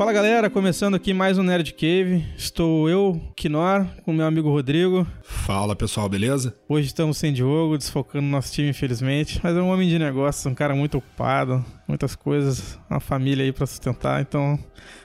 Fala galera, começando aqui mais um Nerd Cave. Estou eu, Kinor, com meu amigo Rodrigo. Fala pessoal, beleza? Hoje estamos sem Diogo, desfocando nosso time, infelizmente. Mas é um homem de negócio, um cara muito ocupado, muitas coisas, uma família aí para sustentar. Então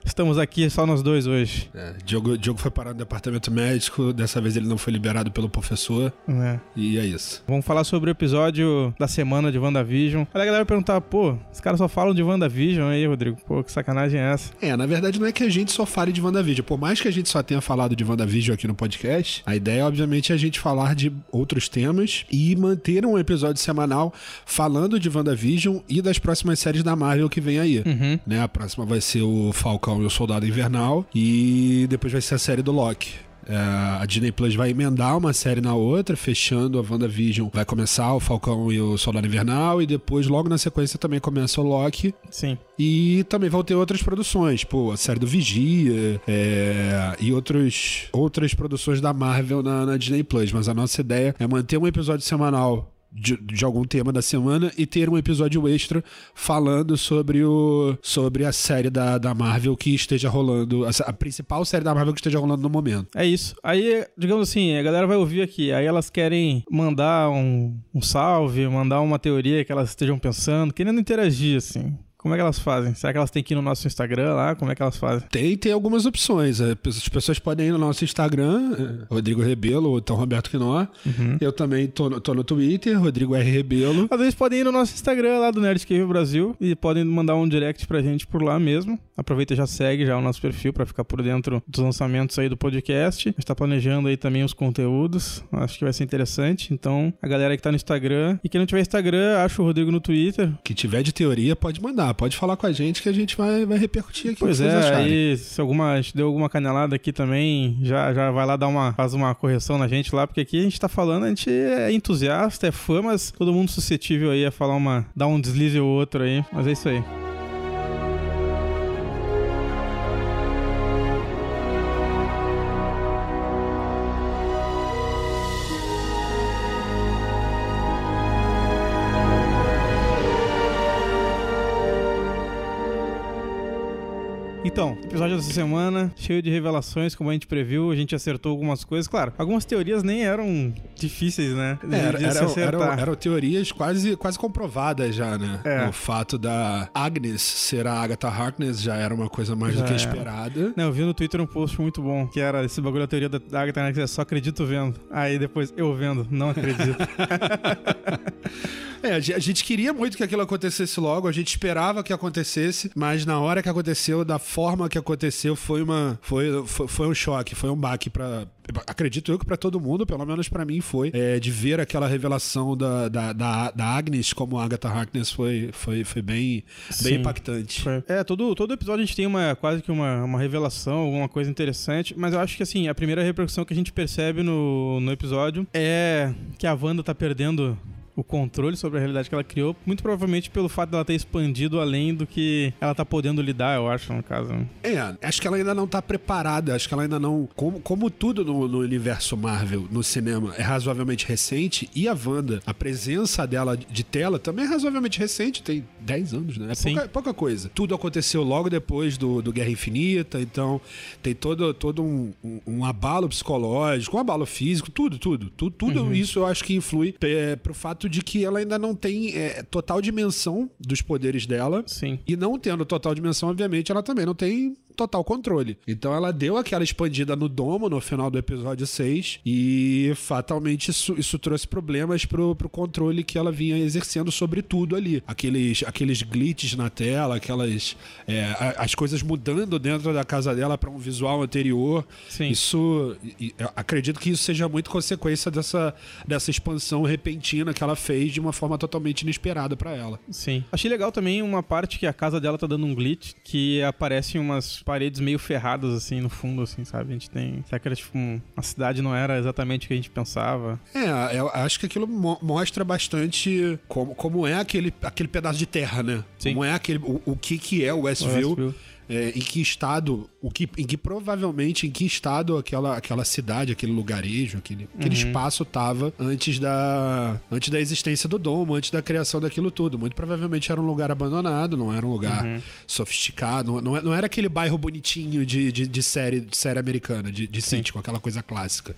estamos aqui só nós dois hoje. É, Diogo, Diogo foi parar no departamento médico, dessa vez ele não foi liberado pelo professor. É. E é isso. Vamos falar sobre o episódio da semana de WandaVision. Aí a galera perguntar, pô, os caras só falam de WandaVision aí, Rodrigo. Pô, que sacanagem é essa? É, na verdade não é que a gente só fale de WandaVision. Por mais que a gente só tenha falado de WandaVision aqui no podcast, a ideia, obviamente, é a gente falar de outros temas e manter um episódio semanal falando de WandaVision e das próximas séries da Marvel que vem aí. Uhum. Né? A próxima vai ser o Falcão e o Soldado Invernal e depois vai ser a série do Loki. É, a Disney Plus vai emendar uma série na outra, fechando a WandaVision. Vai começar o Falcão e o Soldado Invernal, e depois, logo na sequência, também começa o Loki. Sim. E também vão ter outras produções, pô, a série do Vigia é, e outros, outras produções da Marvel na, na Disney Plus. Mas a nossa ideia é manter um episódio semanal de, de, algum tema da semana e ter um episódio extra falando sobre o sobre a série da, da Marvel que esteja rolando, a, a, principal série da Marvel que esteja rolando no momento. É isso. Aí, digamos assim, a galera vai ouvir aqui, aí elas querem mandar um, um salve, mandar uma teoria que elas estejam pensando, querendo interagir, assim. Como é que elas fazem? Será que elas têm que ir no nosso Instagram lá? Como é que elas fazem? Tem, tem algumas opções. As pessoas podem ir no nosso Instagram, Rodrigo Rebelo ou então Roberto Quinó. Uhum. Eu também tô no, tô no Twitter, Rodrigo R. Rebelo. Às vezes podem ir no nosso Instagram lá do Nerdcave Brasil e podem mandar um direct pra gente por lá mesmo. Aproveita e já segue já o nosso perfil para ficar por dentro dos lançamentos aí do podcast. A gente tá planejando aí também os conteúdos. Acho que vai ser interessante. Então, a galera que tá no Instagram e quem não tiver Instagram, acha o Rodrigo no Twitter. Que tiver de teoria, pode mandar pode falar com a gente que a gente vai, vai repercutir aqui. Pois é, aí se alguma, deu alguma canelada aqui também, já, já vai lá dar uma, faz uma correção na gente lá, porque aqui a gente tá falando, a gente é entusiasta, é fã, mas todo mundo suscetível aí a falar uma, dar um deslize ou outro aí, mas é isso aí. Episódio dessa semana, cheio de revelações, como a gente previu, a gente acertou algumas coisas. Claro, algumas teorias nem eram difíceis, né? De, era, de era, eram, eram teorias quase, quase comprovadas já, né? É. O fato da Agnes ser a Agatha Harkness já era uma coisa mais já do que esperada. Não, eu vi no Twitter um post muito bom, que era esse bagulho da teoria da Agatha Harkness, é só acredito vendo. Aí depois, eu vendo, não acredito. É, a gente queria muito que aquilo acontecesse logo, a gente esperava que acontecesse, mas na hora que aconteceu, da forma que aconteceu, foi uma foi, foi, foi um choque, foi um baque para acredito eu que para todo mundo, pelo menos para mim foi, é, de ver aquela revelação da, da, da, da, Agnes como Agatha Harkness foi, foi, foi bem, bem impactante. Foi. É, todo, todo episódio a gente tem uma, quase que uma, uma revelação, alguma coisa interessante, mas eu acho que assim, a primeira repercussão que a gente percebe no, no episódio é que a Wanda tá perdendo o controle sobre a realidade que ela criou, muito provavelmente pelo fato dela ter expandido além do que ela tá podendo lidar, eu acho, no caso. É, acho que ela ainda não tá preparada, acho que ela ainda não. Como, como tudo no, no universo Marvel, no cinema, é razoavelmente recente, e a Wanda, a presença dela de tela também é razoavelmente recente, tem 10 anos, né? É pouca, pouca, coisa. Tudo aconteceu logo depois do, do Guerra Infinita, então tem todo, todo um, um, um abalo psicológico, um abalo físico, tudo, tudo. Tudo, tudo uhum. isso eu acho que influi é, pro fato fato de que ela ainda não tem é, total dimensão dos poderes dela. Sim. E não tendo total dimensão, obviamente, ela também não tem total controle. Então ela deu aquela expandida no domo no final do episódio 6 e fatalmente isso, isso trouxe problemas pro, pro controle que ela vinha exercendo sobre tudo ali. Aqueles, aqueles glitches na tela, aquelas. É, as coisas mudando dentro da casa dela para um visual anterior. Sim. Isso. acredito que isso seja muito consequência dessa, dessa expansão repentina que ela fez de uma forma totalmente inesperada para ela. Sim. Achei legal também uma parte que a casa dela tá dando um glitch que aparecem umas paredes meio ferradas, assim, no fundo, assim, sabe? A gente tem. Será que era tipo. Um... A cidade não era exatamente o que a gente pensava? É, eu acho que aquilo mo mostra bastante como, como é aquele, aquele pedaço de terra, né? Sim. Como é aquele. O, o que, que é o Westview. O Westview é, em que estado, o que, em que provavelmente em que estado aquela, aquela cidade, aquele lugarejo, aquele, aquele Uhum. espaço estava antes da, antes da existência do domo, antes da criação daquilo tudo. Muito provavelmente era um lugar abandonado, não era um lugar Uhum. sofisticado, não, não, não era aquele bairro bonitinho de, de, de série, de série americana, de, de sitcom, aquela coisa clássica.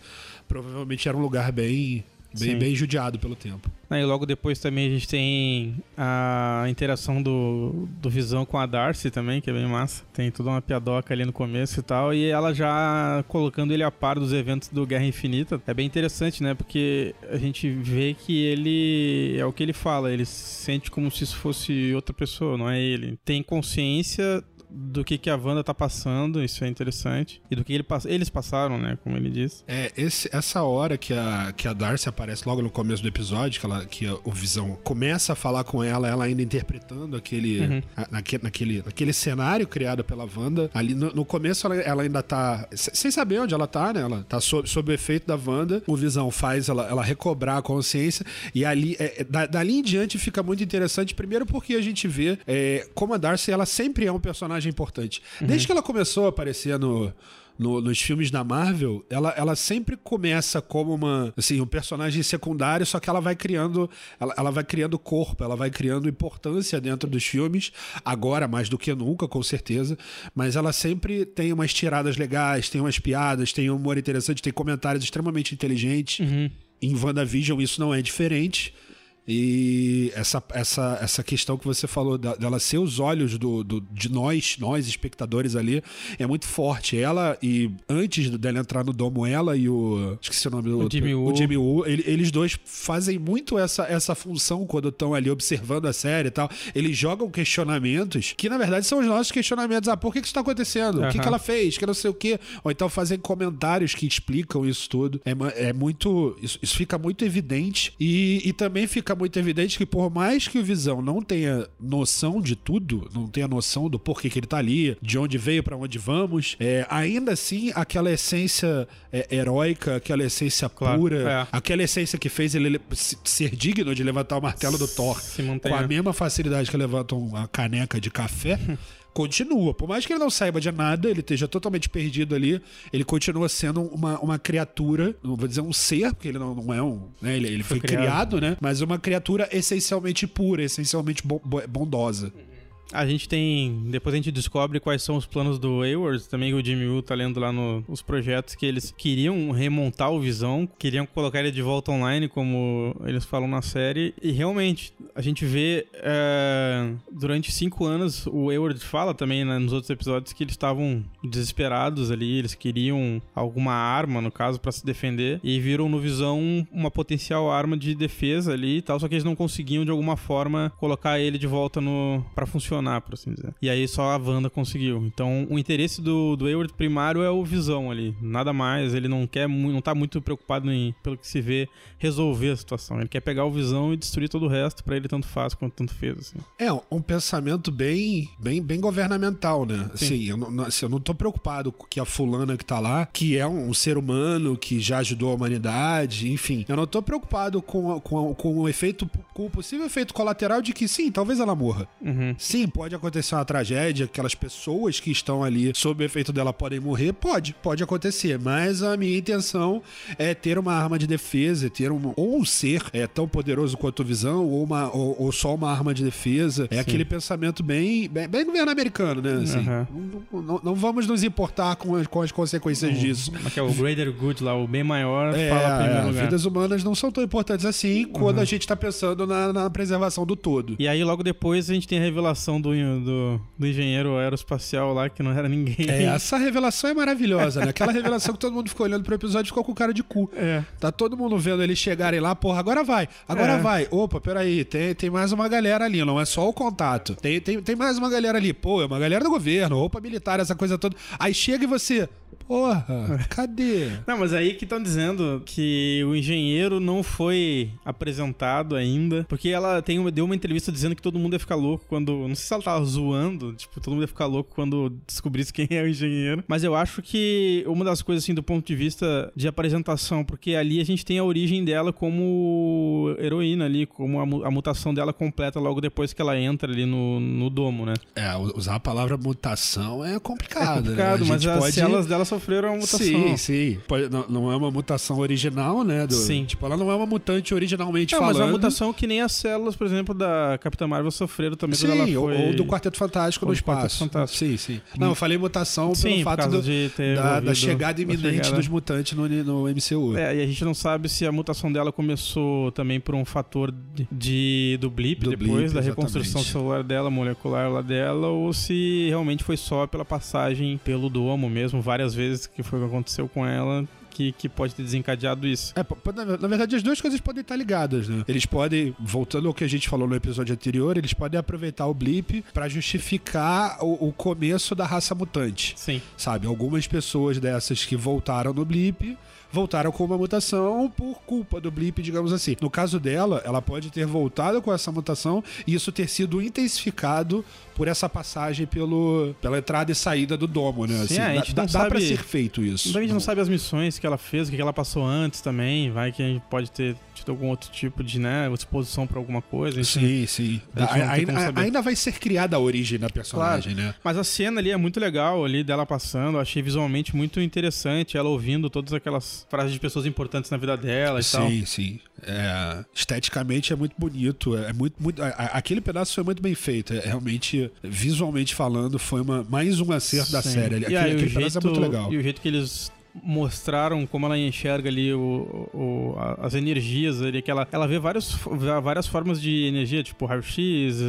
Provavelmente era um lugar bem, bem, Sim. bem judiado pelo tempo. Aí logo depois também a gente tem a interação do, do Visão com a Darcy também, que é bem massa. Tem toda uma piadoca ali no começo e tal. E ela já colocando ele a par dos eventos do Guerra Infinita. É bem interessante, né? Porque a gente vê que ele. É o que ele fala, ele se sente como se isso fosse outra pessoa, não é ele. Tem consciência do que, que a Wanda tá passando, isso é interessante. E do que ele, eles passaram, né? Como ele diz. É, esse- essa hora que a, que a Darcy aparece logo no começo do episódio, que, ela, que a- o Visão começa a falar com ela, ela ainda interpretando aquele, Uhum. a- naque- naquele, naquele cenário criado pela Wanda. Ali no, no começo ela, ela ainda tá. se- Sem saber onde ela tá, né? Ela tá sob, sob o efeito da Wanda. O Visão faz ela, ela recobrar a consciência. E ali, é, é, da- dali em diante fica muito interessante. Primeiro porque a gente vê é, como a Darcy ela sempre é um personagem importante. Desde que ela começou a aparecer no no- nos filmes da Marvel, ela, ela sempre começa como uma, assim, um personagem secundário, só que ela vai criando, ela, ela vai criando corpo, ela vai criando importância dentro dos filmes, agora mais do que nunca, com certeza, mas ela sempre tem umas tiradas legais, tem umas piadas, tem um humor interessante, tem comentários extremamente inteligentes. Em WandaVision isso não é diferente. E essa, essa, essa questão que você falou dela ser os olhos do, do- de nós, nós espectadores ali, é muito forte. Ela, e antes dela entrar no domo, ela e o. Esqueci o nome do O. Jimmy Woo. O Jimmy Woo, ele- eles dois fazem muito essa, essa função quando estão ali observando a série e tal. Eles jogam questionamentos que, na verdade, são os nossos questionamentos. Ah, por que, que isso tá acontecendo? O que, que ela fez? Que não sei o quê. Ou então fazem comentários que explicam isso tudo. É, é muito. Isso, isso fica muito evidente. E, e também fica muito evidente que, por mais que o Visão não tenha noção de tudo, não tenha noção do porquê que ele tá ali, de onde veio, pra onde vamos, é, ainda assim, aquela essência é, heróica, aquela essência Claro, pura, é. aquela essência que fez ele le- se- ser digno de levantar o martelo do Thor com a mesma facilidade que levanta uma caneca de café. Continua, por mais que ele não saiba de nada, ele esteja totalmente perdido ali, ele continua sendo uma, uma criatura, não vou dizer um ser, porque ele não, não é um. Né, ele ele foi, Foi criado. criado. né? Mas uma criatura essencialmente pura, essencialmente bo- bo- bondosa. A gente tem. Depois a gente descobre quais são os planos do Hayward, também o Jimmy Woo tá lendo lá nos os projetos que eles queriam remontar o Visão, queriam colocar ele de volta online, como eles falam na série. E realmente, a gente vê é, durante cinco anos, o Hayward fala também né, nos outros episódios que eles estavam desesperados ali, eles queriam alguma arma, no caso, pra se defender, e viram no Visão uma potencial arma de defesa ali e tal, só que eles não conseguiam de alguma forma colocar ele de volta no para funcionar, por assim dizer. E aí só a Wanda conseguiu. Então, o interesse do, do Hayward primário é o Visão ali, nada mais, ele não quer não tá muito preocupado em, pelo que se vê, resolver a situação. Ele quer pegar o Visão e destruir todo o resto, pra ele tanto faz quanto tanto fez, assim. É, um pensamento bem, bem, bem governamental, né? Assim, eu não, assim, eu não tô preocupado com que a fulana que tá lá, que é um, ser humano, que já ajudou a humanidade, enfim. Eu não tô preocupado com, com, com o efeito, com o possível efeito colateral de que sim, talvez ela morra. Uhum. Sim, pode acontecer uma tragédia, aquelas pessoas que estão ali sob o efeito dela podem morrer, pode, pode acontecer, mas a minha intenção é ter uma arma de defesa, ter um, ou um ser é, tão poderoso quanto o Visão, ou, uma, ou, ou só uma arma de defesa. É aquele pensamento bem, bem, bem governo americano, né? Assim, Aham. não, não- não vamos nos importar com as, com as consequências disso. É que é o Greater Good lá, o bem maior, É, fala primeiro é, lugar. vidas humanas não são tão importantes assim quando a gente tá pensando na, na preservação do todo. E aí, logo depois, a gente tem a revelação do, do, do engenheiro aeroespacial lá, que não era ninguém. É, essa revelação é maravilhosa, né? Aquela revelação que todo mundo ficou olhando pro episódio e ficou com cara de cu. É. Tá todo mundo vendo eles chegarem lá, porra, agora vai, agora É. vai. Opa, peraí, tem, tem mais uma galera ali, não é só o contato. Tem, tem, tem mais uma galera ali, pô, é uma galera do governo, roupa militar, essa coisa toda. Aí chega e você. Porra, cadê? Não, mas aí que estão dizendo que o engenheiro não foi apresentado ainda, porque ela tem uma, deu uma entrevista dizendo que todo mundo ia ficar louco quando. Não sei se ela tava zoando, tipo, todo mundo ia ficar louco quando descobrisse quem é o engenheiro. Mas eu acho que uma das coisas, assim, do ponto de vista de apresentação, porque ali a gente tem a origem dela como heroína ali, como a, a mutação dela completa logo depois que ela entra ali no, no domo, né? É, usar a palavra mutação é complicado. É complicado, né? mas as pode... células dela sofreram uma mutação. Sim, sim. Pode, não, não, é uma mutação original, né? Do, sim. Tipo, ela não é uma mutante originalmente não, falando. mas é uma mutação que nem as células, por exemplo, da Capitã Marvel sofreram também sim, quando ela foi... ou do Quarteto Fantástico ou no espaço. Fantástico. Sim, sim. Não, eu falei mutação sim, pelo fato do, de ter da, da, chegada iminente chegada... dos mutantes no, no MCU. É, e a gente não sabe se a mutação dela começou também por um fator de, de do blip do depois blip, da reconstrução celular dela, molecular lá dela, ou se realmente foi só pela passagem pelo domo mesmo, várias vezes que foi o que aconteceu com ela, que, que, pode ter desencadeado isso. É, na, na, verdade, as duas coisas podem estar ligadas, né? Eles podem, voltando ao que a gente falou no episódio anterior, eles podem aproveitar o blip para justificar o, o, começo da raça mutante. Sim. Sabe? Algumas pessoas dessas que voltaram no blip voltaram com uma mutação por culpa do blip, digamos assim. No caso dela, ela pode ter voltado com essa mutação e isso ter sido intensificado por essa passagem pelo, pela entrada e saída do domo, né? Sim, assim, a gente dá, não dá sabe, pra ser feito isso. A gente não sabe as missões que ela fez, o que ela passou antes também. Vai que a gente pode ter tido algum outro tipo de né, exposição pra alguma coisa. Sim, sim. Ainda, ainda vai ser criada a origem da personagem, claro. né? Mas a cena ali é muito legal, ali dela passando. Eu achei visualmente muito interessante. Ela ouvindo todas aquelas frases de pessoas importantes na vida dela e sim, tal. Sim, sim. É, esteticamente é muito bonito. É muito, muito, aquele pedaço foi muito bem feito. É, realmente, visualmente falando, foi uma, mais um acerto da série. Aquele, aí, aquele pedaço jeito, é muito legal. E o jeito que eles mostraram como ela enxerga ali o, o, as energias ali, que ela, ela vê vários, várias formas de energia, tipo raio-x,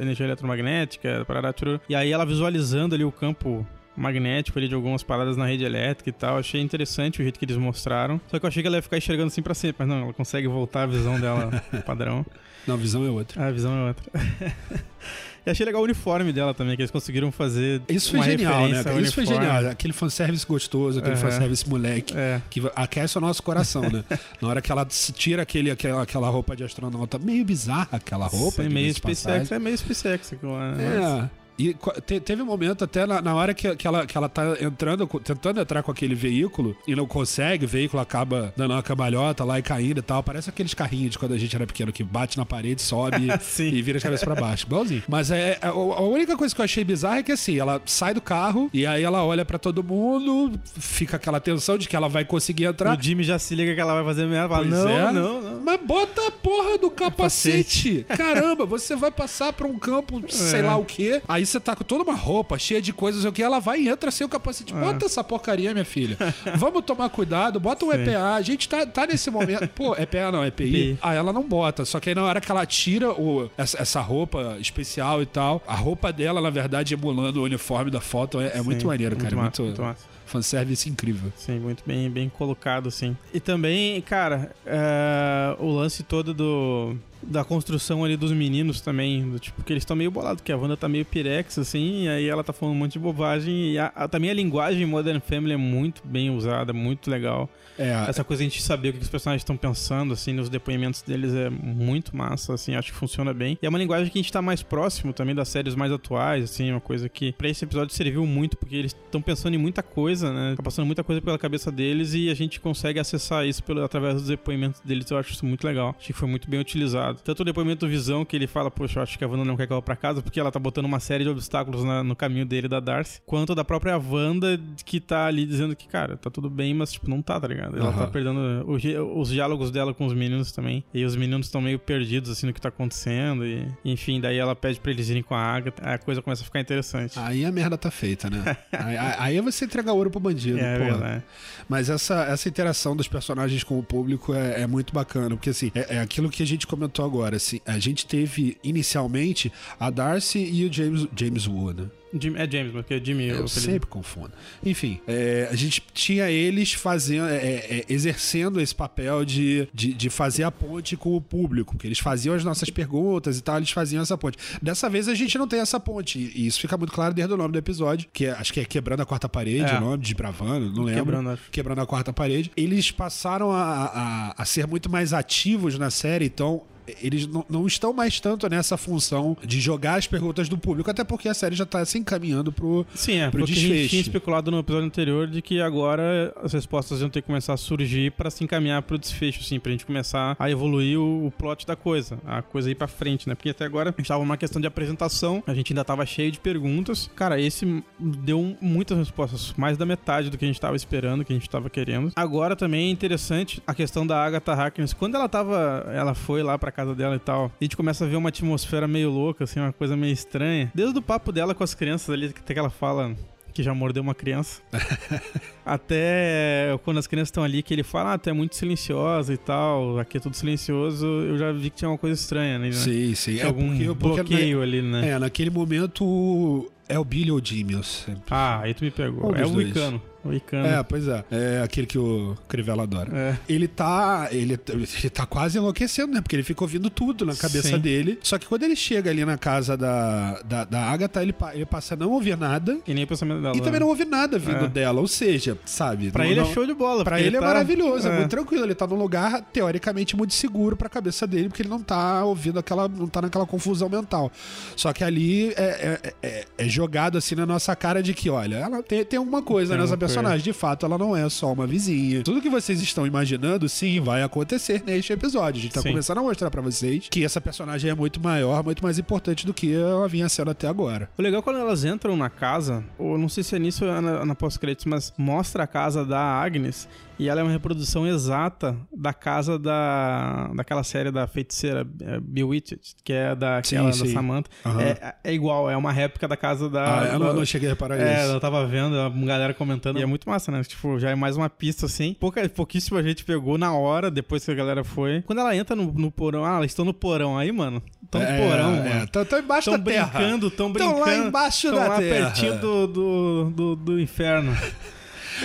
energia eletromagnética, parará, e aí ela visualizando ali o campo magnético ali de algumas paradas na rede elétrica e tal. Achei interessante o jeito que eles mostraram. Só que eu achei que ela ia ficar enxergando assim pra sempre, mas não, ela consegue voltar a visão dela padrão. Não, a visão é outra. Ah, a visão é outra. E achei legal o uniforme dela também, que eles conseguiram fazer. Isso foi genial, né? Isso foi genial. Aquele fanservice gostoso, aquele uhum. fanservice moleque, é. que aquece o nosso coração, né? Na hora que ela tira aquele, aquela, aquela roupa de astronauta, meio bizarra aquela roupa. Sim, meio SpaceX, é meio SpaceX. É. E te, teve um momento até na, na hora que, que, ela, que ela tá entrando, tentando entrar com aquele veículo e não consegue, o veículo acaba dando uma cambalhota lá e caindo e tal. Parece aqueles carrinhos de quando a gente era pequeno que bate na parede, sobe e vira a cabeça pra baixo. Igualzinho. Mas é, a, a, única coisa que eu achei bizarra é que assim, ela sai do carro e aí ela olha pra todo mundo, fica aquela tensão de que ela vai conseguir entrar. O Jimmy já se liga que ela vai fazer merda. Fala, não, é. não, não. Mas bota a porra do capacete. Caramba, você vai passar pra um campo, sei É. lá o quê. Aí você tá com toda uma roupa cheia de coisas, o que ela vai e entra sem o capacete. Bota essa porcaria, minha filha. Vamos tomar cuidado, bota o Sim. EPA. A gente tá, tá nesse momento. Pô, EPA não, EPI. EPI. Ah, ela não bota. Só que aí na hora que ela tira o, essa, essa roupa especial e tal, a roupa dela, na verdade, emulando o uniforme da foto, é, é muito maneiro, cara. massa, muito, muito massa. fanservice incrível. Sim, muito bem, bem colocado, sim. E também, cara, é, o lance todo do da construção ali dos meninos também, do tipo que eles estão meio bolados, que a Wanda tá meio pirex, assim, e aí ela tá falando um monte de bobagem, e a, a- também a linguagem Modern Family é muito bem usada, muito legal. É, Essa coisa de a gente saber o que os personagens estão pensando, assim, nos depoimentos deles é muito massa, assim, acho que funciona bem. E é uma linguagem que a gente tá mais próximo também das séries mais atuais, assim, uma coisa que pra esse episódio serviu muito, porque eles estão pensando em muita coisa, né? Tá passando muita coisa pela cabeça deles e a gente consegue acessar isso pelo, através dos depoimentos deles. Eu acho isso muito legal. Acho que foi muito bem utilizado. Tanto o depoimento do Visão, que ele fala, poxa, eu acho que a Wanda não quer que ela vá pra casa, porque ela tá botando uma série de obstáculos na- no caminho dele da Darcy, quanto da própria Wanda, que tá ali dizendo que, cara, tá tudo bem, mas, tipo, não tá, tá ligado? Ela Aham. tá perdendo o os diálogos dela com os meninos também. E os meninos estão meio perdidos, assim, no que tá acontecendo. E, enfim, daí ela pede pra eles irem com a Agatha. A coisa começa a ficar interessante. Aí a merda tá feita, né? aí, aí- é você entregar ouro pro bandido, é porra. verdade. Mas essa, essa interação dos personagens com o público é, é muito bacana, porque assim, é, é aquilo que a gente comentou agora. Assim, a gente teve inicialmente a Darcy e o James, James Wu, né? Jim, é James, porque é Jimmy. Eu sempre confundo. Enfim, é, a gente tinha eles fazendo, é, é, exercendo esse papel de, de, de fazer a ponte com o público, que eles faziam as nossas perguntas e tal, eles faziam essa ponte. Dessa vez a gente não tem essa ponte, e isso fica muito claro desde o nome do episódio, que é- acho que é Quebrando a Quarta Parede, É. o nome, de Bravando, não lembro. Quebrando. Quebrando a Quarta Parede. Eles passaram a, a, a ser muito mais ativos na série, então eles não, não estão mais tanto nessa função de jogar as perguntas do público, até porque a série já tá se encaminhando pro, Sim, é, pro porque a gente desfecho. tinha especulado no episódio anterior de que agora as respostas iam ter que começar a surgir pra se encaminhar pro desfecho, assim, pra gente começar a evoluir o, o plot da coisa, a coisa ir pra frente, né? Porque até agora a gente tava numa questão de apresentação, a gente ainda tava cheio de perguntas. Cara, esse deu muitas respostas, mais da metade do que a gente tava esperando, que a gente tava querendo. Agora também é interessante a questão da Agatha Harkness. Quando ela tava, ela foi lá pra casa dela e tal, a gente começa a ver uma atmosfera meio louca, assim, uma coisa meio estranha. Desde o papo dela com as crianças ali, até que ela fala que já mordeu uma criança. Até quando as crianças estão ali, que ele fala, ah, tu é muito silenciosa e tal, aqui é tudo silencioso, eu já vi que tinha uma coisa estranha né? Sim, sim. Tinha algum bloqueio ali, né? É, naquele momento é o Billy ou Jimmy, eu sempre. Ah, aí tu me pegou. Um é o. Wicano. É, pois é. É aquele que o Crivella adora. É. Ele tá. Ele, ele tá quase enlouquecendo, né? Porque ele fica ouvindo tudo na cabeça Sim. dele. Só que quando ele chega ali na casa da, da, da Agatha, ele, ele passa a não ouvir nada. E nem o pensamento dela. E também né? não ouve nada vindo É. dela. Ou seja, sabe? Pra não- ele não- é show de bola. Pra ele é tá- maravilhoso, é. é. muito tranquilo. Ele tá num lugar teoricamente muito seguro pra cabeça dele, porque ele não tá ouvindo aquela. não tá naquela confusão mental. Só que ali é, é- é- é jogado assim na nossa cara de que, olha, ela tem, tem alguma coisa Tem nessa coisa. Personagem. De fato, ela não é só uma vizinha. Tudo que vocês estão imaginando, sim, vai acontecer neste episódio. A gente tá Sim. começando a mostrar pra vocês que essa personagem é muito maior, muito mais importante do que ela vinha sendo até agora. O legal é quando elas entram na casa, ou não sei se é nisso ou é na, na pós-créditos, mas mostra a casa da Agnes e ela é uma reprodução exata da casa da daquela série da feiticeira é, Bewitched, que é da, Sim, aquela da sim. Samantha. Aham. É, é igual, é uma réplica da casa da. Ah, eu não, da- não cheguei a reparar É, isso. eu tava vendo a galera comentando. E é muito massa, né? Tipo, já é mais uma pista assim. Pouca, pouquíssima gente pegou na hora, depois que a galera foi. Quando ela entra no, no porão, ah, elas estão no porão aí, mano. Estão no É, porão, é, mano. Tão, tão embaixo Estão da terra. brincando, estão Tão brincando. lá embaixo tão da lá terra. pertinho do, do, do, do inferno.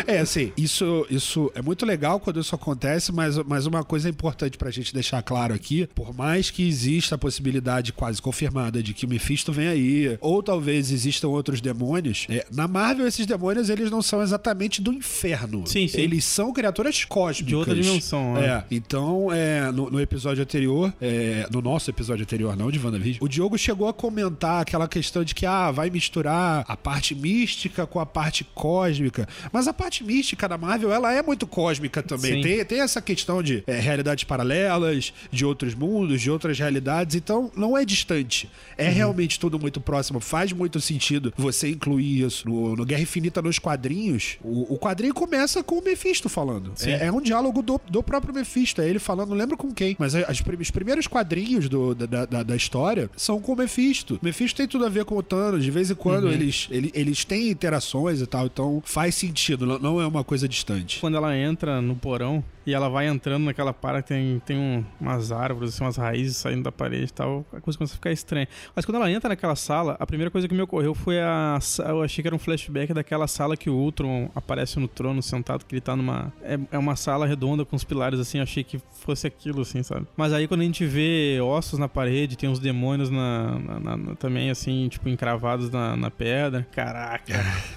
É, assim, isso, isso é muito legal quando isso acontece, mas, mas uma coisa importante pra gente deixar claro aqui, por mais que exista a possibilidade quase confirmada de que o Mephisto vem aí, ou talvez existam outros demônios, é, na Marvel esses demônios eles não são exatamente do inferno. Sim, sim. Eles são criaturas cósmicas. De outra dimensão, né? É, então, é, no, no episódio anterior, é, no nosso episódio anterior, não de WandaVision, o Diogo chegou a comentar aquela questão de que, ah, vai misturar a parte mística com a parte cósmica. Mas a parte mística da Marvel, ela é muito cósmica também. Sim. Tem, tem essa questão de é, realidades paralelas, de outros mundos, de outras realidades. Então, não é distante. É realmente tudo muito próximo. Faz muito sentido você incluir isso. No, no Guerra Infinita, nos quadrinhos, o, o quadrinho começa com o Mephisto falando. É, é um diálogo do, do próprio Mephisto. É ele falando, não lembro com quem, mas as prim- os primeiros quadrinhos do- da, da, da história são com o Mephisto. O Mephisto tem tudo a ver com o Thanos. De vez em quando Uhum. eles, ele- eles têm interações e tal. Então faz sentido. Não, é uma coisa distante. Quando ela entra no porão e ela vai entrando naquela parte, tem, tem um- umas árvores, assim, umas raízes saindo da parede e tal, a coisa começa a ficar estranha. Mas quando ela entra naquela sala, a primeira coisa que me ocorreu foi a. Eu achei que era um flashback daquela sala que o Ultron aparece no trono sentado, que ele tá numa. É, é uma sala redonda com os pilares, assim, eu achei que fosse aquilo, assim, sabe? Mas aí quando a gente vê ossos na parede, tem uns demônios na, na- na- também, assim, tipo, encravados na, na pedra. Caraca.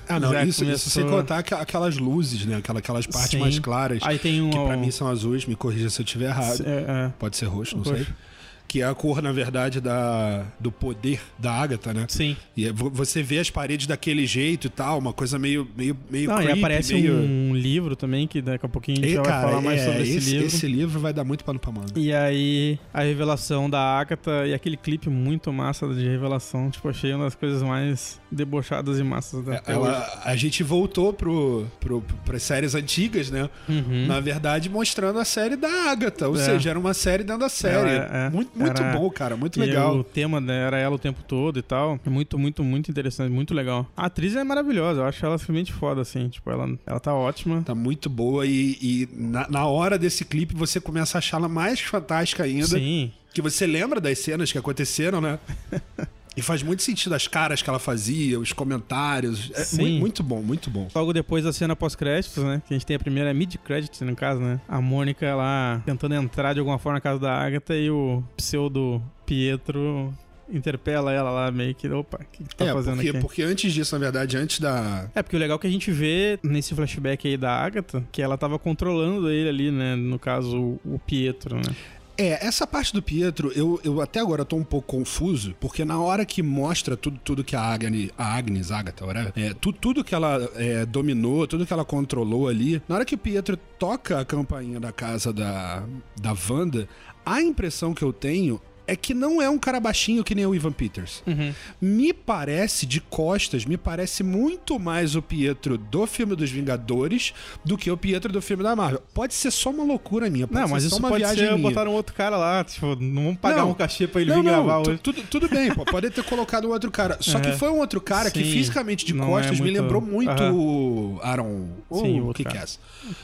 Ah, não, Já isso, isso sem começou- contar aquelas luzes, né? Aquela, aquelas partes Sim. mais claras. Aí tem um. Que pra mim são azuis, me corrija se eu estiver errado. É, é. Pode ser roxo, não Roxo. sei. Que é a cor, na verdade, da, do poder da Agatha, né? Sim. E é- vo- você vê as paredes daquele jeito e tal, uma coisa meio, meio, meio Não, creepy, e aparece meio... um livro também, que daqui a pouquinho a gente E, já cara, vai falar mais é, sobre esse, livro. Esse livro vai dar muito pano pra manga. E aí, a revelação da Agatha e aquele clipe muito massa de revelação. Tipo, achei uma das coisas mais debochadas e massas da. É, Ela, a gente voltou pro, pro, pras séries antigas, né? Uhum. Na verdade, mostrando a série da Agatha. Ou É. seja, era uma série dentro da série. É- é. muito muito Era- bom, cara. Muito E legal. o tema né, era ela o tempo todo e tal. É Muito, muito, muito interessante, muito legal. A atriz é maravilhosa, eu acho ela realmente foda, assim. Tipo, ela, ela tá ótima. Tá muito boa e, e na, na hora desse clipe você começa a achá-la mais fantástica ainda. Sim. Que você lembra das cenas que aconteceram, né? E faz muito sentido as caras que ela fazia, os comentários. É Sim. muito, bom, muito bom. Logo depois da cena pós-créditos, né? Que a gente tem a primeira mid-credits, no caso, né? A Mônica lá tentando entrar de alguma forma na casa da Agatha e o pseudo Pietro interpela ela lá meio que, opa, o que, que tá é, fazendo porque, aqui? porque antes disso, na verdade, antes da. É, porque o legal é que a gente vê nesse flashback aí da Agatha, que ela tava controlando ele ali, né? No caso, o Pietro, né? É, essa parte do Pietro, eu, eu até agora tô um pouco confuso, porque na hora que mostra tudo, tudo que a Agnes, a Agnes, Agatha, whatever, é, tu, tudo que ela é, dominou, tudo que ela controlou ali, na hora que o Pietro toca a campainha da casa da, da Wanda, a impressão que eu tenho é que não é um cara baixinho que nem o Ivan Peters. Uhum. Me parece, de costas, me parece muito mais o Pietro do filme dos Vingadores do que o Pietro do filme da Marvel. Pode ser só uma loucura minha, pode Não, ser mas só isso uma pode viagem ser minha. botar um outro cara lá, tipo, não vamos pagar Não. um cachê pra ele não, vir não, gravar hoje. tudo, tudo bem, pô, pode ter colocado um outro cara. Só que Uhum. foi um outro cara que Sim, fisicamente de não costas é me muito- lembrou muito Aham. o Aaron. Sim, o o que cara.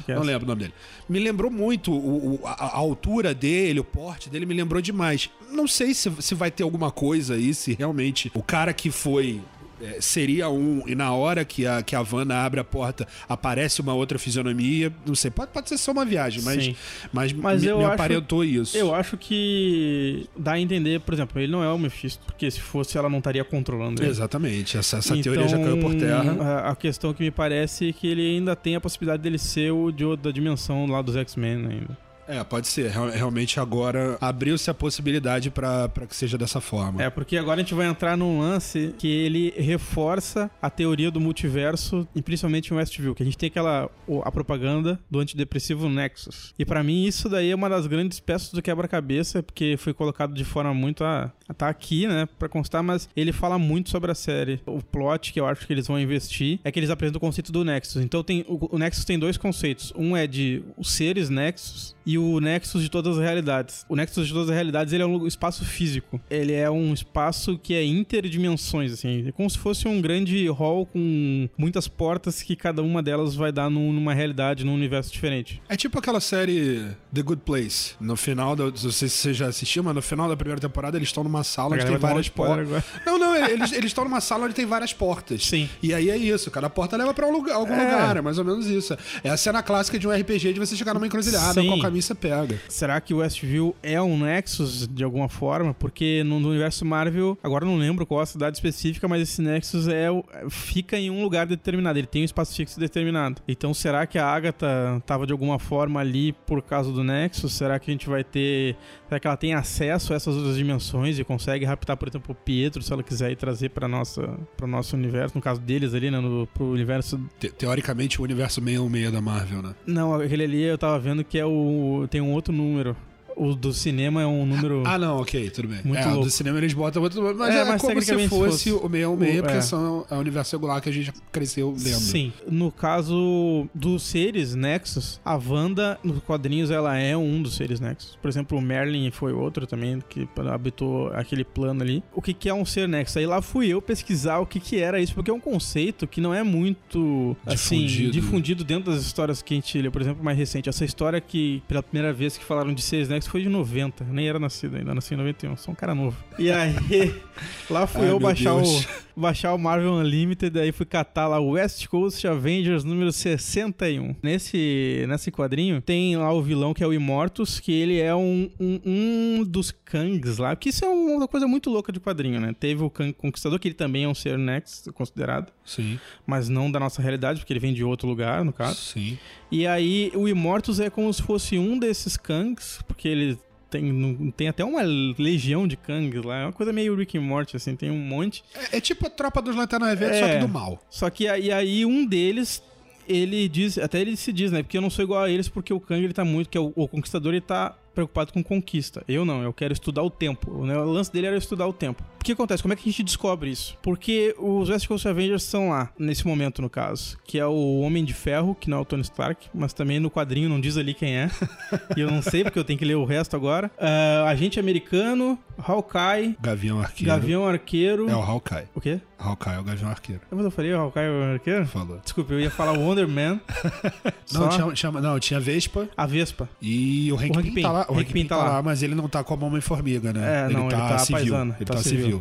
é? Não lembro o nome dele. Me lembrou muito o, o- a, a altura dele, o porte dele, me lembrou demais. Não sei se, se vai ter alguma coisa aí, se realmente o cara que foi. é, seria um, e na hora que a, que a Wanda abre a porta aparece uma outra fisionomia. Não sei, pode, pode ser só uma viagem, mas, Sim. mas, Mas me, eu me acho- aparentou isso. Eu acho que dá a entender, por exemplo, ele não é o Mephisto, porque se fosse ela não estaria controlando ele. Exatamente, essa, essa Então, teoria já caiu por terra. A, a questão que me parece é que ele ainda tem a possibilidade dele ser o de outra dimensão lá dos X-Men ainda. É, pode ser. Real- Realmente agora abriu-se a possibilidade pra que seja dessa forma. É, porque agora a gente vai entrar num lance que ele reforça a teoria do multiverso, e principalmente em Westview, que a gente tem aquela a propaganda do antidepressivo Nexus. E pra mim isso daí é uma das grandes peças do quebra-cabeça, porque foi colocado de forma muito a, tá aqui, né, Pra constar, mas ele fala muito sobre a série. O plot que eu acho que eles vão investir é que eles apresentam o conceito do Nexus. Então tem o, o Nexus tem dois conceitos. Um é de os seres Nexus e o Nexus de todas as realidades. O Nexus de todas as realidades ele é um espaço físico. Ele é um espaço que é interdimensões, assim. É como se fosse um grande hall com muitas portas que cada uma delas vai dar num- numa realidade, num universo diferente. É tipo aquela série The Good Place. No final, da, não sei se você já assistiu, mas no final da primeira temporada eles estão numa sala onde tem várias portas. Não, não, eles eles estão numa sala onde tem várias portas. Sim. E aí é isso, cada porta leva pra um lugar, algum É. lugar, é mais ou menos isso. É a cena clássica de um RPG de você chegar numa encruzilhada, Sim. qual caminho pega. Será que o Westview é um Nexus de alguma forma? Porque no, no universo Marvel, agora não lembro qual a cidade específica, mas esse Nexus é o- fica em um lugar determinado, ele tem um espaço fixo determinado. Então será que a Agatha tava de alguma forma ali por causa do Nexus? Será que a gente vai ter. Será que ela tem acesso a essas outras dimensões e consegue raptar, por exemplo, o Pietro, se ela quiser ir trazer para nossa para o nosso universo, no caso deles ali, né, no, pro universo Te- teoricamente, o universo 616 da Marvel, né? não, aquele ali eu tava vendo que é o. Tem um outro número. O do cinema é um número. Ah, não, ok, tudo bem. Muito é, o louco. do cinema eles botam outro nome, mas É, é, mas como se fosse o 616, o- porque é. são, é o universo regular que a gente cresceu lendo. Sim. No caso dos seres Nexus, a Wanda, nos quadrinhos, ela é um dos seres Nexus. Por exemplo, o Merlin foi outro também, que habitou aquele plano ali. O que, que é um ser Nexus? Aí lá fui eu pesquisar o que, que era isso, porque é um conceito que não é muito, assim, Difundido. difundido dentro das histórias que a gente lê. Por exemplo, mais recente. Essa história que, pela primeira vez que falaram de seres Nexus, foi de 90. Eu nem era nascido ainda, nasci em 91. Sou um cara novo. E aí, lá fui Ai, eu baixar o Deus. Baixar o Marvel Unlimited, aí fui catar lá o West Coast Avengers número 61. Nesse, nesse quadrinho tem lá o vilão que é o Immortus, que ele é um, um, um dos Kangs lá, que isso é uma coisa muito louca de quadrinho, né? Teve o Kang Conquistador, que ele também é um ser Next, considerado, Sim, mas não da nossa realidade, porque ele vem de outro lugar, no caso. sim. E aí o Immortus é como se fosse um desses Kangs, porque ele tem, não- tem até uma legião de Kangs lá, é uma coisa meio Rick and Morty, assim, tem um monte. É, é tipo a tropa dos Lanterna Verde, É. só que do mal. Só que aí, aí um deles, ele diz, até ele se diz, né? Porque eu não sou igual a eles, porque o Kang ele tá muito, que é o, o conquistador, ele tá preocupado com conquista. Eu não, eu quero estudar o tempo. né? O lance dele era estudar o tempo. O que acontece? Como é que a gente descobre isso? Porque os West Coast Avengers são lá, nesse momento, no caso. Que é o Homem de Ferro, que não é o Tony Stark, mas também no quadrinho não diz ali quem é. e eu não sei, porque eu tenho que ler o resto agora. Ah, agente americano, Hawkeye, Gavião Arqueiro. Gavião Arqueiro. É o Hawkeye. O quê? Hawkeye é o Gavião Arqueiro. Mas eu falei Hawkeye é o Arqueiro? Falou. Desculpa, eu ia falar Wonder Man. Não, tinha, tinha- não, tinha Vespa a Vespa. e o Hank, Hank Pym Pym. tá lá. O Hank Hank Pym Pym tá tá lá. lá, mas ele não tá como Homem-Formiga, né? É, não, ele tá civil. Ele tá tá, civil. civil,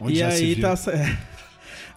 Onde e já se aí viu. tá.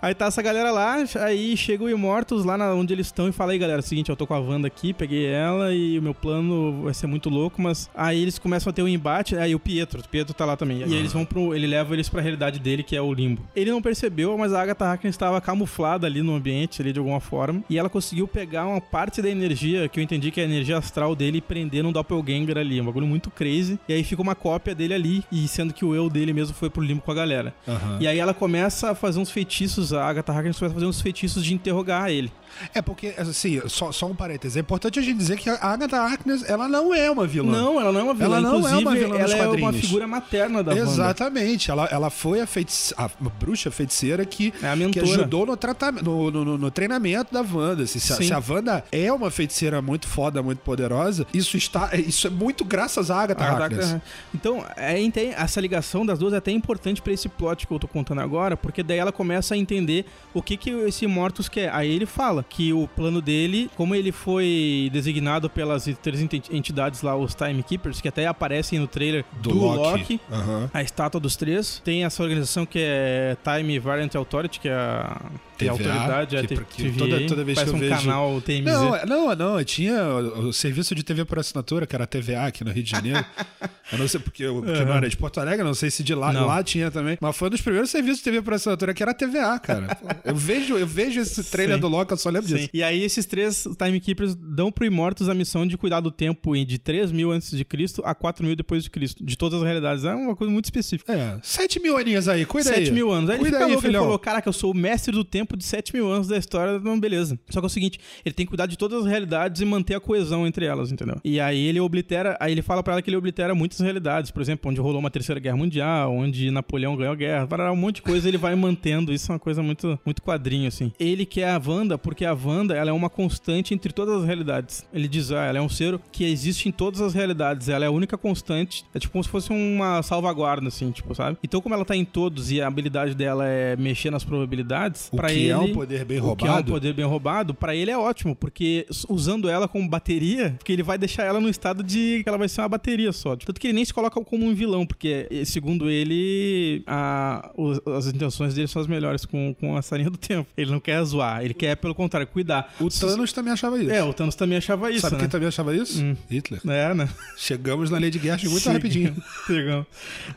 Aí tá essa galera lá, aí chega o Imortus lá na- onde eles estão e fala aí, galera, é o seguinte, eu tô com a Wanda aqui, peguei ela e o meu plano vai ser muito louco, mas aí eles começam a ter um embate, aí o Pietro, o Pietro tá lá também. E aí eles vão pro, ele leva eles pra realidade dele, que é o limbo. Ele não percebeu, mas a Agatha Harkness estava camuflada ali no ambiente ali de alguma forma, e ela conseguiu pegar uma parte da energia, que eu entendi que é a energia astral dele e prender num doppelganger ali, um bagulho muito crazy. E aí fica uma cópia dele ali, e sendo que o eu dele mesmo foi pro limbo com a galera. Aham. E aí ela começa a fazer uns feitiços, a Agatha Harkness começa a fazer uns feitiços de interrogar ele. É porque, assim, só, só um parêntese. É importante a gente dizer que a Agatha Harkness, ela não é uma vilã. Não, ela não é uma vilã. Ela não é uma vilã ela é uma figura materna da Wanda. Exatamente. Ela, ela foi a, feitice... a bruxa feiticeira que, É que ajudou no, tratamento, no, no- no treinamento da Wanda. Se, se, a, se a Wanda é uma feiticeira muito foda, muito poderosa, isso, está, isso é muito graças à Agatha A Harkness. Agatha- Então, é, essa ligação das duas é até importante pra esse plot que eu tô contando agora, porque daí ela começa a entender o que que esse Mortus quer. Aí ele fala que o plano dele, como ele foi designado pelas três enti- entidades lá, os Timekeepers, que até aparecem no trailer do, Loki, Aham. a estátua dos três. Tem essa organização que é Time Variant Authority, que é a TVA, autoridade, é a que- que toda- toda vez que eu um vejo- canal TMZ. Não, é- não, não, tinha o, o serviço de TV por assinatura, que era a TVA aqui no Rio de Janeiro. eu não sei porque, eu, porque não era de Porto Alegre, não sei se de lá, Não. lá tinha também. Mas foi um dos primeiros serviços de TV por assinatura, que era a TVA, cara. eu vejo, eu vejo esse trailer Sim. do Loki, eu só lembro Sim. disso. E aí esses três Timekeepers dão pro Immortus a missão de cuidar do tempo em de 3 mil antes de Cristo a 4 mil depois de Cristo. De todas as realidades. É uma coisa muito específica. É, 7 mil aninhos aí, cuida aí. 7 mil anos. Aí ele Cuida fica aí, louco, ele falou, caraca, eu sou o mestre do tempo de 7 mil anos da história, então beleza. Só que é o seguinte, ele tem que cuidar de todas as realidades e manter a coesão entre elas, entendeu? E aí ele oblitera, aí ele fala pra ela que ele oblitera muitas realidades, por exemplo, onde rolou uma terceira guerra mundial, onde Napoleão ganhou a guerra, para um monte de coisa ele vai mantendo, isso é uma coisa muito, muito quadrinho, assim. Ele quer a Wanda, porque a Wanda, ela é uma constante entre todas as realidades. Ele diz, ah, ela é um ser que existe em todas as realidades, ela é a única constante, é tipo como se fosse uma salvaguarda, assim, tipo, sabe? Então como ela tá em todos e a habilidade dela é mexer nas probabilidades, que ele... é um poder bem O que é um roubado. poder bem roubado, pra ele é ótimo, porque usando ela como bateria, porque ele vai deixar ela no estado de que ela vai ser uma bateria só. Tanto que ele nem se coloca como um vilão, porque, eh, segundo ele, a- os- as intenções dele são as melhores com, com a sarinha do tempo. Ele não quer zoar, ele quer, pelo contrário, cuidar. O Thanos também achava isso. É, o Thanos também achava isso, Sabe né? quem também achava isso? Hum. Hitler. É, né? Chegamos na lei de Gersh muito rapidinho. Legal.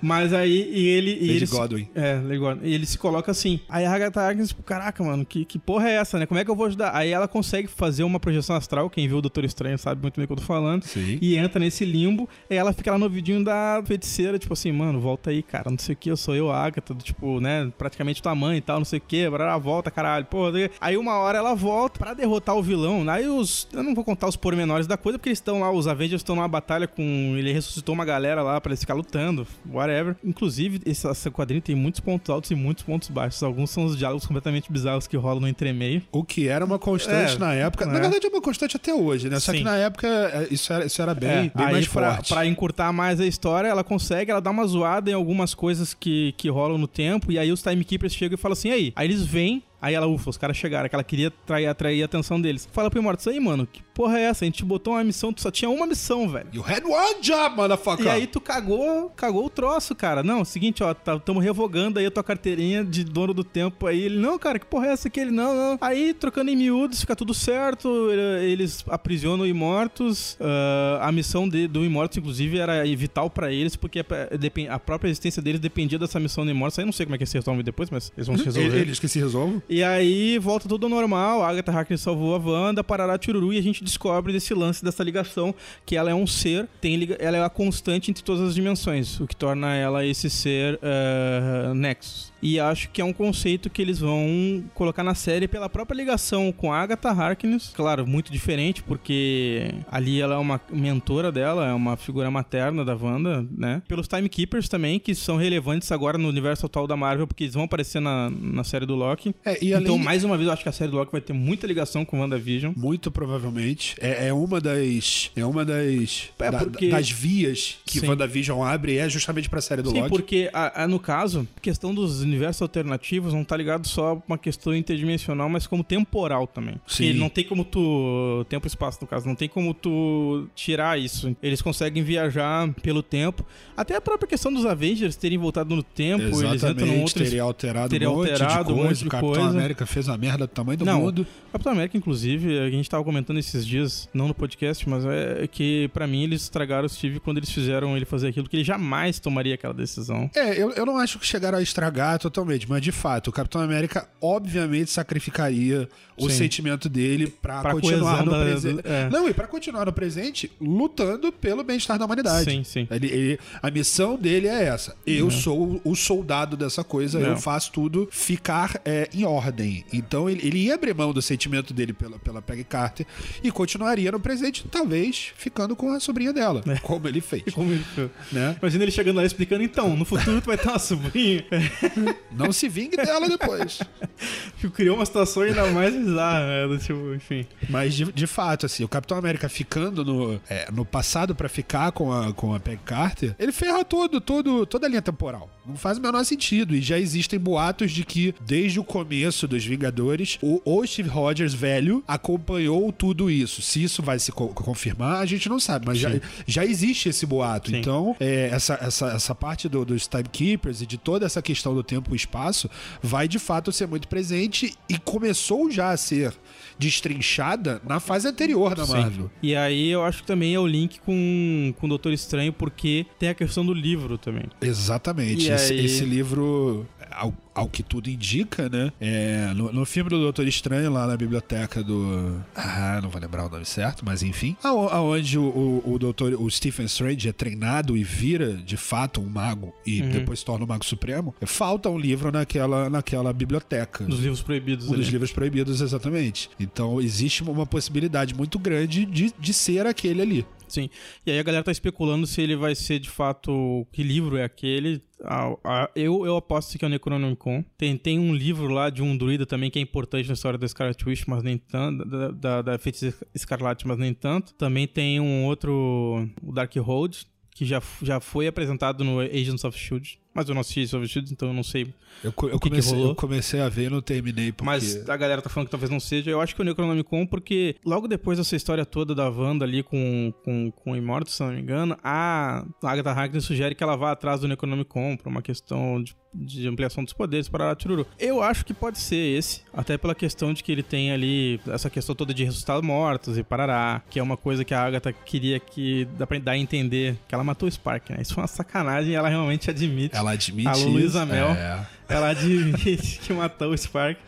Mas aí, e ele... E Lady ele se- Godwin. É, legal. E ele se coloca assim. Aí a Agatha Harkness, tipo, caraca, mano, que, que porra é essa, né? Como é que eu vou ajudar? Aí ela consegue fazer uma projeção astral, quem viu o Doutor Estranho sabe muito bem o que eu tô falando. Sim. E entra nesse limbo, e ela fica lá no vidinho da feiticeira, tipo assim, mano, volta aí, cara, não sei o que, eu sou eu, Agatha, tipo, né, praticamente tua mãe e tal, não sei o que, ela volta, caralho, porra. Aí uma hora ela volta pra derrotar o vilão, aí os, eu não vou contar os pormenores da coisa, porque eles estão lá, os Avengers estão numa batalha com, ele ressuscitou uma galera lá pra eles ficar lutando, whatever. Inclusive, esse, esse quadrinho tem muitos pontos altos e muitos pontos baixos, alguns são os diálogos completamente bizarros que rolam no entremeio. O que era uma constante É, na época. Na é. verdade, é uma constante até hoje, né? Só Sim. que na época é, isso era, isso era bem, É, bem aí mais pra, forte. pra encurtar mais a história, ela consegue, ela dá uma zoada em algumas coisas que, que rolam no tempo, e aí os Timekeepers chegam e falam assim, aí, aí eles vêm, aí ela, ufa, os caras chegaram, que ela queria atrair, atrair a atenção deles. Fala pro Immortus, aí, mano, que porra é essa? A gente te botou uma missão, tu só tinha uma missão, velho. You had one job, motherfucker! E aí tu cagou, cagou o troço, cara. Não, seguinte, ó, tá, tamo revogando aí a tua carteirinha de dono do tempo aí. Ele, não, cara, que porra é essa aqui? Ele, não, não. Aí, trocando em miúdos, fica tudo certo. ele- Eles aprisionam o Imortus. ah, a missão de- do Imortus, inclusive, era vital pra eles, porque a, a própria existência deles dependia dessa missão do Imortus. Aí não sei como é que eles se resolvem depois, mas eles vão se resolver. Eles que se resolvam. E aí volta tudo ao normal, a Agatha Harkness salvou a Wanda, parará tiruru, e a gente descobre desse lance dessa ligação, que ela é um ser, tem ela é a constante entre todas as dimensões, o que torna ela esse ser eh, Nexus. E acho que é um conceito que eles vão colocar na série pela própria ligação com a Agatha Harkness. Claro, muito diferente, porque ali ela é uma mentora dela, é uma figura materna da Wanda, né? Pelos Timekeepers também, que são relevantes agora no universo atual da Marvel, porque eles vão aparecer na, na série do Loki. É, e Então, de- mais uma vez, eu acho que a série do Loki vai ter muita ligação com WandaVision. Muito provavelmente. É, é uma das. É uma das. É, da- porque- das vias que Sim. WandaVision abre é justamente pra série do Sim, Loki. porque a- a- no caso, questão dos universos alternativos não tá ligado só a uma questão interdimensional, mas como temporal também. Sim. E não tem como tu. Tempo e espaço, no caso, não tem como tu tirar isso. Eles conseguem viajar pelo tempo. Até a própria questão dos Avengers terem voltado no tempo, eles entram Exatamente, outro. teria alterado teria um monte alterado de um coisa. monte de o Capitão coisa. América fez a merda do tamanho do Não, mundo. Capitão América, inclusive, a gente tava comentando esses dias, não no podcast, mas é que pra mim eles estragaram o Steve quando eles fizeram ele fazer aquilo que ele jamais tomaria aquela decisão. É, eu, eu não acho que chegaram a estragar totalmente, mas de fato, o Capitão América obviamente sacrificaria o Sim. sentimento dele pra, Pra continuar no presente. é. Não, e pra continuar no presente, lutando pelo bem-estar da humanidade. Sim, sim. Ele, ele- a missão dele é essa. Eu sou o soldado dessa coisa, Não. eu faço tudo ficar é, em ordem. Então ele, ele ia abrir mão do sentimento dele pela, pela Peggy Carter e continuaria no presente, talvez ficando com a sobrinha dela, como ele fez. Como ele- Né? Imagina ele chegando lá explicando, então, no futuro tu vai ter uma sobrinha. Não se vingue dela depois. Criou uma situação ainda mais bizarra, né? tipo, enfim. Mas de, de fato, assim, o Capitão América ficando no, é, no passado pra ficar com a, com a Peggy Carter, ele ferra todo, todo, toda a linha temporal. Não faz o menor sentido. E já existem boatos de que, desde o começo dos Vingadores, o, o Steve Rogers, velho, acompanhou tudo isso. Se isso vai se co- confirmar, a gente não sabe. Mas já, já existe esse boato. Sim. Então, é, essa, essa, essa parte do- dos Timekeepers e de toda essa questão do tempo e espaço vai de fato ser muito presente e começou já a ser destrinchada na fase anterior da Sim. Marvel. E aí eu acho que também é o link com, com o Doutor Estranho, porque tem a questão do livro também. Exatamente. Esse, aí- esse livro, ao, ao que tudo indica, né? É, no, no filme do Doutor Estranho, lá na biblioteca do. Ah, não vou lembrar o nome certo, mas enfim. Ao- Aonde o, o, o Doutor, o Stephen Strange é treinado e vira de fato um mago e Uhum. depois se torna o Mago Supremo. Falta um livro naquela, naquela biblioteca. Dos livros proibidos Um ali. dos livros proibidos, exatamente. Então existe uma possibilidade muito grande de, de ser aquele ali. Sim. E aí a galera tá especulando se ele vai ser de fato. Que livro é aquele? Ah, ah, eu, eu aposto que é o Necronomicon. Tem, tem um livro lá de um druida também que é importante na história da Scarlet Witch, mas nem tanto. Da, da, da Feiticeira Escarlate, mas nem tanto. Também tem um outro. O Darkhold, que já, já foi apresentado no Agents of Shield. Mas eu não assisti of Shield, então eu não sei Eu, eu comecei, eu comecei a ver e não terminei porque... Mas a galera tá falando que talvez não seja. Eu acho que o Necronomicon, porque logo depois dessa história toda da Wanda ali com, com, com o Immortus, se não me engano, a Agatha Harkness sugere que ela vá atrás do Necronomicon pra uma questão de, de ampliação dos poderes para Tiruru. Eu acho que pode ser esse, até pela questão de que ele tem ali essa questão toda de ressuscitar mortos e parará, que é uma coisa que a Agatha queria que dá pra dar a entender que ela matou o Spark, né? Isso foi uma sacanagem e ela realmente admite. Ela admite A Luísa. Mel. É. Ela admite que matou o Spark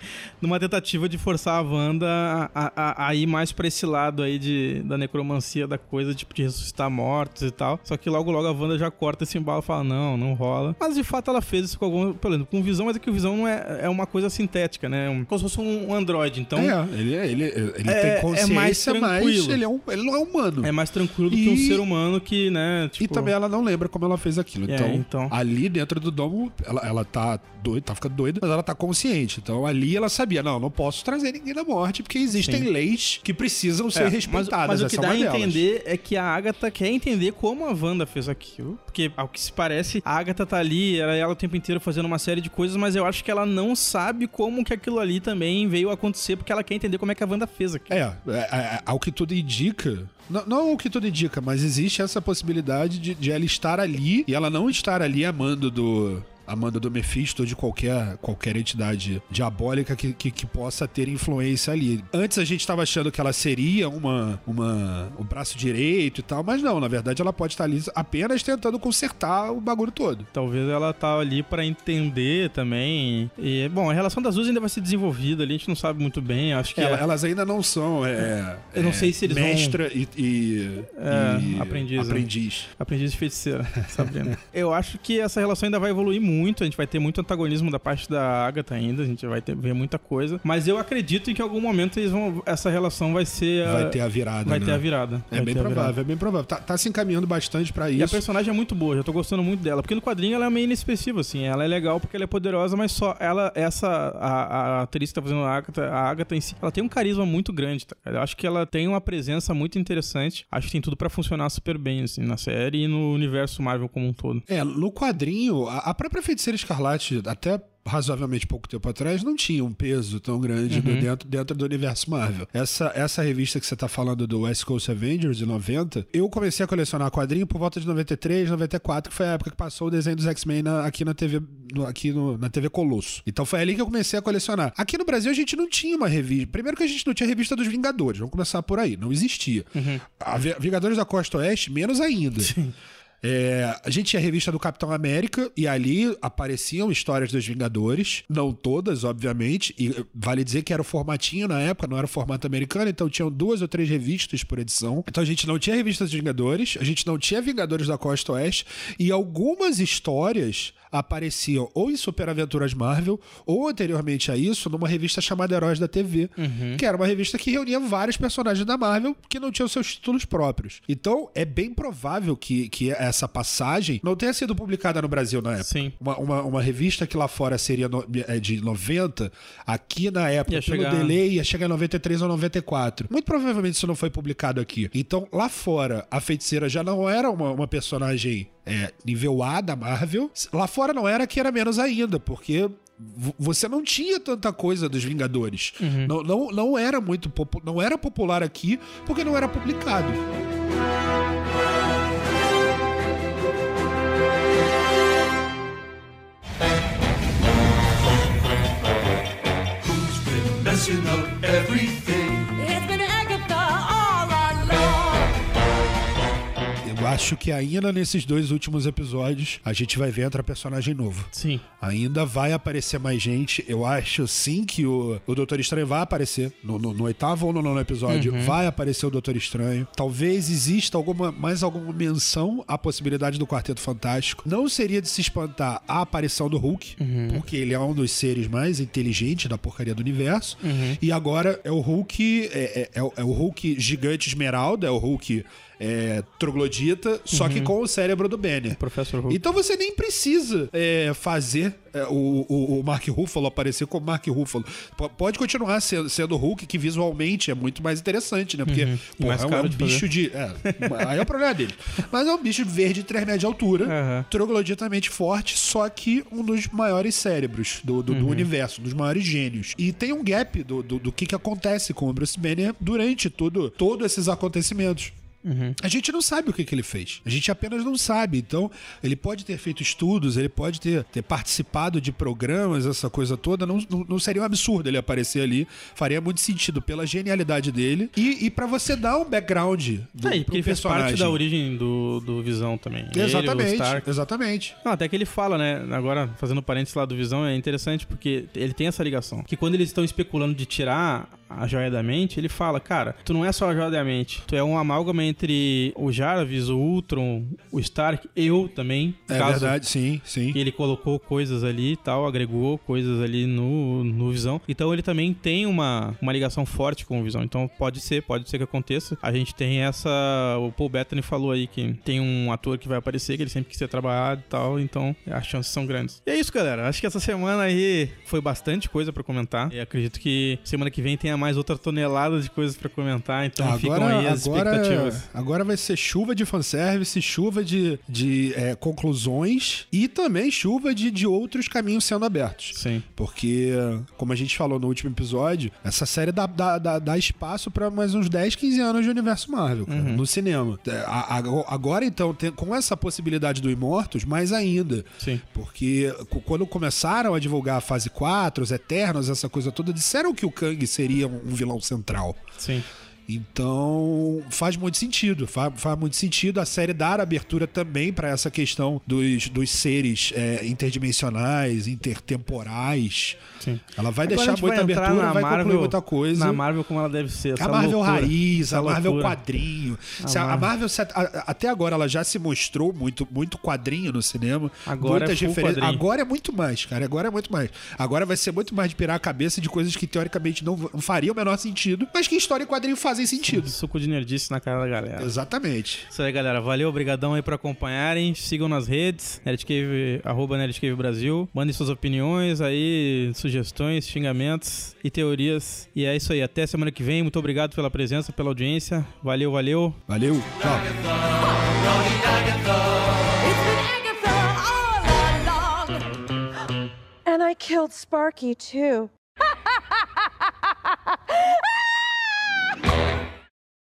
numa tentativa de forçar a Wanda a, a- a ir mais pra esse lado aí de, da necromancia da coisa, tipo, de ressuscitar mortos e tal. Só que logo logo a Wanda já corta esse embalo e fala, não, não rola. Mas de fato ela fez isso com algum, pelo menos, com visão, mas é que o visão não é, é uma coisa sintética, né? Um- como se fosse um androide, então... É, ele, ele, ele É- é tem consciência, mais mas tranquilo. ele, é um, ele não é humano. É mais tranquilo do que um E- ser humano que, né, tipo... E também ela não lembra como ela fez aquilo. É, Então, então. ali dentro do domo, ela, ela tá doida, tá ficando doida, mas ela tá consciente. Então ali ela sabia, não, não posso trazer ninguém da morte, porque existem Sim. leis que precisam ser É, respeitadas. Mas, mas o que é dá a entender é que a Agatha quer entender como a Wanda fez aquilo. Porque, ao que se parece, a Agatha tá ali, era ela o tempo inteiro fazendo uma série de coisas, mas eu acho que ela não sabe como que aquilo ali também veio acontecer, porque ela quer entender como é que a Wanda fez aquilo. É, é, é, ao que tudo indica. Não, não ao que tudo indica, mas existe essa possibilidade de, de ela estar ali e ela não estar ali amando do. Amanda do Mephisto ou de qualquer, qualquer entidade diabólica que, que, que possa ter influência ali. Antes a gente tava achando que ela seria uma, uma o braço direito e tal, mas não, na verdade ela pode estar ali apenas tentando consertar o bagulho todo. Talvez ela tá ali pra entender também. E, bom, a relação das duas ainda vai ser desenvolvida ali, a gente não sabe muito bem. Acho que Ela- é- Elas ainda não são. é, Eu não é, sei se eles vão- mestra e, e, É, e aprendiz, né? aprendiz. Aprendiz de feiticeira, Sabrina. Eu acho que essa relação ainda vai evoluir muito, a gente vai ter muito antagonismo da parte da Agatha ainda, a gente vai ter, ver muita coisa. Mas eu acredito em que em algum momento eles vão, essa relação vai ser. Vai ter a virada. Vai né? ter a virada. É bem a virada. provável, é bem provável. Tá, tá se encaminhando bastante pra E a isso. personagem é muito boa, já tô gostando muito dela. Porque no quadrinho ela é meio inexpressiva, assim. Ela é legal porque ela é poderosa, mas só ela, essa, a, a atriz que tá fazendo a Agatha, a Agatha em si, ela tem um carisma muito grande, tá? Eu acho que ela tem uma presença muito interessante. Acho que tem tudo pra funcionar super bem, assim, na série e no universo Marvel como um todo. É, no quadrinho, a, a própria Feiticeira Escarlate, até razoavelmente pouco tempo atrás, não tinha um peso tão grande no- dentro, dentro do universo Marvel. Essa, essa revista que você tá falando do West Coast Avengers, de 90, eu comecei a colecionar quadrinho por volta de 93, 94, que foi a época que passou o desenho dos X-Men aqui na TV, no- aqui no- na TV Colosso. Então foi ali que eu comecei a colecionar. Aqui no Brasil a gente não tinha uma revista. Primeiro que a gente não tinha revista dos Vingadores, vamos começar por aí, não existia. A Vi- Vingadores da Costa Oeste, menos ainda. É, a gente tinha a revista do Capitão América e ali apareciam histórias dos Vingadores, não todas, obviamente, e vale dizer que era o formatinho na época, não era o formato americano, então tinham duas ou três revistas por edição. Então a gente não tinha revista dos Vingadores, a gente não tinha Vingadores da Costa Oeste e algumas histórias apareciam ou em Super Aventuras Marvel ou anteriormente a isso numa revista chamada Heróis da TV, que era uma revista que reunia vários personagens da Marvel que não tinham seus títulos próprios. Então é bem provável que, que essa passagem não tenha sido publicada no Brasil na época. Sim. Uma, uma, uma revista que lá fora seria no- é, de 90, aqui na época, Ia pelo chegar- delay, ia chegar em 93 ou 94. Muito provavelmente isso não foi publicado aqui. Então, lá fora, a feiticeira já não era uma, uma personagem é, nível A da Marvel. Lá fora não era, que era menos ainda, porque você não tinha tanta coisa dos Vingadores. Não, não, não era muito não era popular aqui porque não era publicado. Acho que ainda nesses dois últimos episódios a gente vai ver entrar personagem novo. Sim. Ainda vai aparecer mais gente. Eu acho sim que o, o Doutor Estranho vai aparecer. No, no- no oitavo ou no nono episódio vai aparecer o Doutor Estranho. Talvez exista alguma, mais alguma menção à possibilidade do Quarteto Fantástico. Não seria de se espantar a aparição do Hulk, porque ele é um dos seres mais inteligentes da porcaria do universo. E agora é o Hulk. É, é- é é o Hulk gigante esmeralda, é o Hulk. É, troglodita, só que com o cérebro do Banner. Professor Hulk. Então você nem precisa é, fazer é, o, o, o Mark Ruffalo aparecer como Mark Ruffalo. P- pode continuar sendo, sendo o Hulk, que visualmente é muito mais interessante, né? Porque E porra, é um, é um de fazer. bicho de. É, aí é o problema dele. Mas é um bicho verde de 3 metros de altura, Aham. trogloditamente forte, só que um dos maiores cérebros do, do, Uhum. do universo, um dos maiores gênios. E tem um gap do, do, do que, que acontece com o Bruce Banner durante tudo, todos esses acontecimentos. Uhum. A gente não sabe o que, que ele fez. A gente apenas não sabe. Então, ele pode ter feito estudos, ele pode ter, ter participado de programas, essa coisa toda. Não, não, não seria um absurdo ele aparecer ali. Faria muito sentido pela genialidade dele. E, e para você dar um background do, É, porque ele fez parte da origem do, do Visão também. Ele, Exatamente, Stark. exatamente. Não, até que ele fala, né? Agora, fazendo parênteses lá do Visão, é interessante porque ele tem essa ligação. Que quando eles estão especulando de tirar a joia da mente, ele fala, cara, tu não é só a joia da mente, tu é um amálgama entre o Jarvis, o Ultron, o Stark, eu também. É verdade, sim, sim. ele colocou coisas ali e tal, agregou coisas ali no, no Visão. Então ele também tem uma, uma ligação forte com o Visão. Então pode ser, pode ser que aconteça. A gente tem essa. O Paul Bettany falou aí que tem um ator que vai aparecer, que ele sempre quis ser trabalhado e tal. Então as chances são grandes. E é isso, galera. Acho que essa semana aí foi bastante coisa pra comentar. E acredito que semana que vem tenha mais outra tonelada de coisas pra comentar. Então ficam aí as expectativas. agora vai ser chuva de fanservice, chuva de, de é, conclusões e também chuva de, de outros caminhos sendo abertos. Sim. Porque, como a gente falou no último episódio, essa série dá, dá, dá, dá espaço pra mais uns 10, 15 anos de universo Marvel, cara, no cinema. É, a- a- Agora, então, tem- com essa possibilidade do Imortos, mais ainda. Sim. Porque quando começaram a divulgar a fase 4, os Eternos, essa coisa toda, disseram que o Kang seria um vilão central. Sim. Então, faz muito sentido. Faz, faz muito sentido a série dar abertura também para essa questão dos, dos seres é, interdimensionais, intertemporais. Sim. Ela vai Agora a deixar vai muita entrar abertura, na vai Marvel, concluir muita coisa. Na Marvel como ela deve ser. A Marvel loucura, raiz, a Marvel loucura. quadrinho. Se a, a Marvel- Marvel, se- a- até agora, ela já se mostrou muito, muito quadrinho no cinema. Agora muitas é referências. quadrinho. Agora é muito mais, cara. Agora é muito mais. Agora vai ser muito mais de pirar a cabeça de coisas que teoricamente não, não fariam o menor sentido, mas que história e quadrinho fazem sentido. Suco de nerdice na cara da galera. Exatamente. Isso aí, galera. Valeu, obrigadão aí por acompanharem. Sigam nas redes, Nerdcave, arroba Nerdcave Brasil. Mandem suas opiniões aí, sugestões, xingamentos e teorias. E é isso aí. Até semana que vem. Muito obrigado pela presença, pela audiência. Valeu, valeu. Valeu. Tchau. It's been Agatha all along. And I killed Sparky, too.